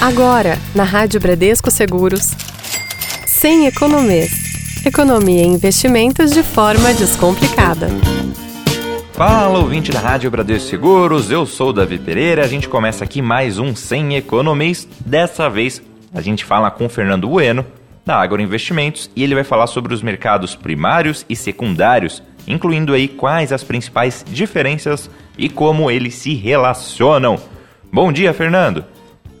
Agora, na Rádio Bradesco Seguros. Sem economês. Economia em investimentos de forma descomplicada. Fala, ouvinte da Rádio Bradesco Seguros, eu sou o Davi Pereira. A gente começa aqui mais um Sem Economês. Dessa vez, a gente fala com o Fernando Bueno, da Agro Investimentos, e ele vai falar sobre os mercados primários e secundários, incluindo aí quais as principais diferenças e como eles se relacionam. Bom dia, Fernando!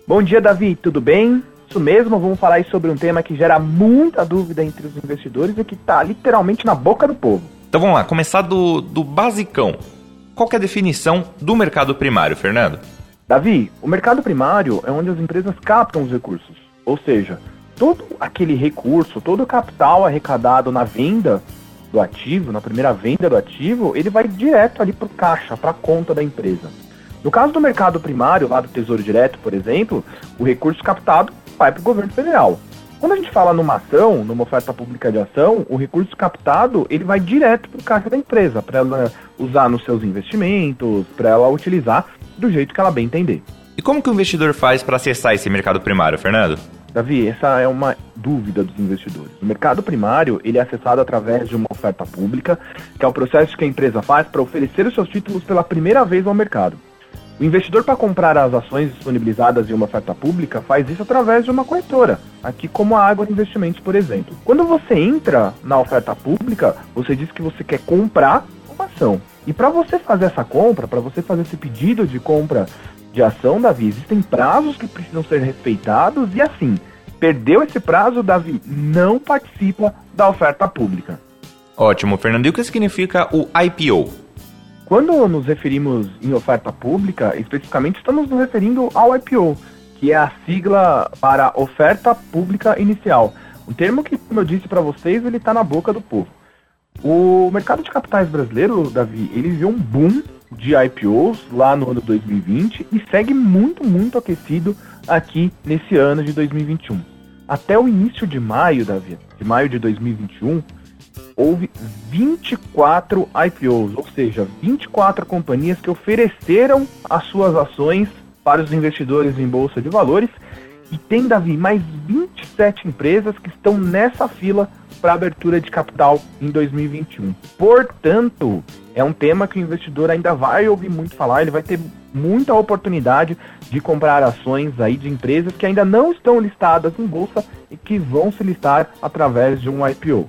Bom dia, Davi, tudo bem? Isso mesmo, vamos falar sobre um tema que gera muita dúvida entre os investidores e que está literalmente na boca do povo. Então vamos lá, começar do, do basicão. Qual é a definição do mercado primário, Fernando? Davi, o mercado primário é onde as empresas captam os recursos. Ou seja, todo aquele recurso, todo o capital arrecadado na venda do ativo, na primeira venda do ativo, ele vai direto ali para o caixa, para a conta da empresa. No caso do mercado primário, lá do Tesouro Direto, por exemplo, o recurso captado vai para o governo federal. Quando a gente fala numa ação, numa oferta pública de ação, o recurso captado ele vai direto para o caixa da empresa, para ela usar nos seus investimentos, para ela utilizar do jeito que ela bem entender. E como que o investidor faz para acessar esse mercado primário, Fernando? Davi, essa é uma dúvida dos investidores. O mercado primário ele é acessado através de uma oferta pública, que é o processo que a empresa faz para oferecer os seus títulos pela primeira vez ao mercado. O investidor, para comprar as ações disponibilizadas em uma oferta pública, faz isso através de uma corretora, aqui como a Água Investimentos, por exemplo. Quando você entra na oferta pública, você diz que você quer comprar uma ação. E para você fazer essa compra, para você fazer esse pedido de compra de ação, Davi, existem prazos que precisam ser respeitados e assim, perdeu esse prazo, Davi, não participa da oferta pública. Ótimo, Fernando. E o que significa o IPO? Quando nos referimos em oferta pública, especificamente estamos nos referindo ao IPO, que é a sigla para oferta pública inicial. Um termo que, como eu disse para vocês, ele está na boca do povo. O mercado de capitais brasileiro, Davi, ele viu um boom de IPOs lá no ano 2020 e segue muito, muito aquecido aqui nesse ano de 2021. Até o início de maio, Davi, de maio de 2021, houve 24 IPOs, ou seja, 24 companhias que ofereceram as suas ações para os investidores em bolsa de valores e tem, Davi, mais 27 empresas que estão nessa fila para abertura de capital em 2021. Portanto, é um tema que o investidor ainda vai ouvir muito falar, ele vai ter muita oportunidade de comprar ações aí de empresas que ainda não estão listadas em bolsa e que vão se listar através de um IPO.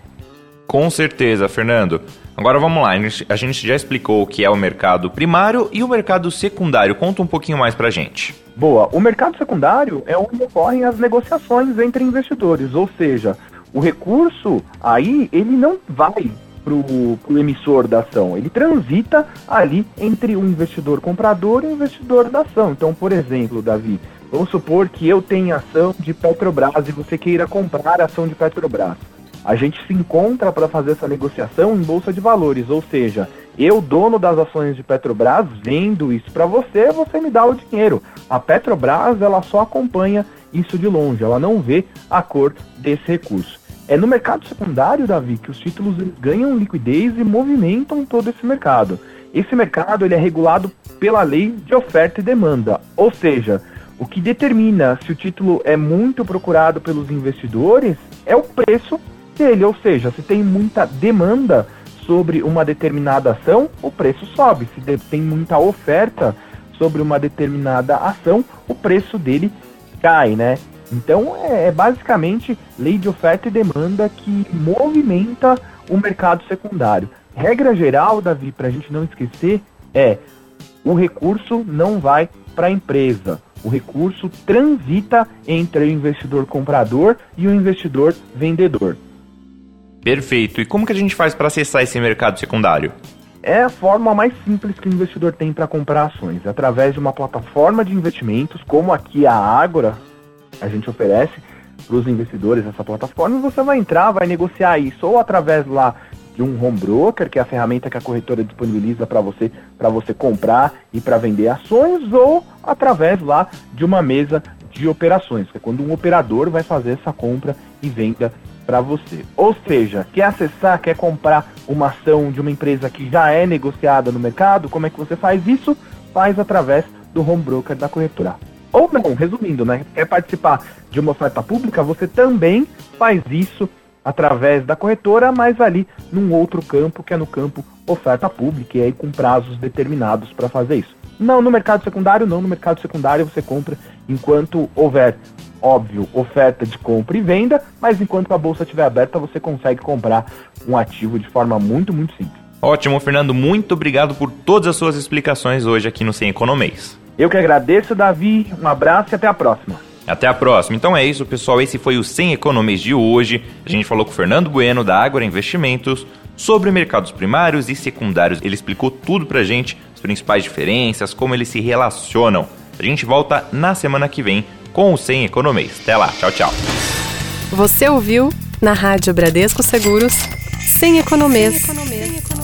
Com certeza, Fernando. Agora vamos lá, a gente já explicou o que é o mercado primário e o mercado secundário. Conta um pouquinho mais pra gente. Boa, o mercado secundário é onde ocorrem as negociações entre investidores, ou seja, o recurso aí ele não vai pro, emissor da ação, ele transita ali entre o investidor comprador e o investidor da ação. Então, por exemplo, Davi, vamos supor que eu tenha ação de Petrobras e você queira comprar a ação de Petrobras a gente se encontra para fazer essa negociação em bolsa de valores, ou seja, eu, dono das ações de Petrobras, vendo isso para você, você me dá o dinheiro. A Petrobras, ela só acompanha isso de longe, ela não vê a cor desse recurso. É no mercado secundário, Davi, que os títulos ganham liquidez e movimentam todo esse mercado. Esse mercado ele é regulado pela lei de oferta e demanda, ou seja, o que determina se o título é muito procurado pelos investidores é o preço dele, ou seja, se tem muita demanda sobre uma determinada ação, o preço sobe. Se tem muita oferta sobre uma determinada ação, o preço dele cai, né? Então é, é basicamente lei de oferta e demanda que movimenta o mercado secundário. Regra geral, Davi, para a gente não esquecer, é o recurso não vai para a empresa. O recurso transita entre o investidor comprador e o investidor vendedor. Perfeito. E como que a gente faz para acessar esse mercado secundário? É a forma mais simples que o investidor tem para comprar ações, através de uma plataforma de investimentos, como aqui a Ágora, a gente oferece para os investidores essa plataforma, você vai entrar, vai negociar isso ou através lá de um home broker, que é a ferramenta que a corretora disponibiliza para você, para você comprar e para vender ações, ou através lá de uma mesa de operações, que é quando um operador vai fazer essa compra e venda para você. Ou seja, quer acessar, quer comprar uma ação de uma empresa que já é negociada no mercado, como é que você faz isso? Faz através do home broker da corretora. Ou não, resumindo, né? Quer participar de uma oferta pública, você também faz isso através da corretora, mas ali num outro campo, que é no campo oferta pública, e aí com prazos determinados para fazer isso. Não no mercado secundário, não no mercado secundário você compra enquanto houver, óbvio, oferta de compra e venda, mas enquanto a bolsa estiver aberta você consegue comprar um ativo de forma muito, muito simples. Ótimo, Fernando, muito obrigado por todas as suas explicações hoje aqui no Sem Economês. Eu que agradeço, Davi, um abraço e até a próxima. Até a próxima. Então é isso, pessoal. Esse foi o Sem Economês de hoje. A gente falou com o Fernando Bueno, da Ágora Investimentos, sobre mercados primários e secundários. Ele explicou tudo pra gente, as principais diferenças, como eles se relacionam. A gente volta na semana que vem com o Sem Economês. Até lá, tchau, tchau. Você ouviu na Rádio Bradesco Seguros Sem Economês. Sem Economês.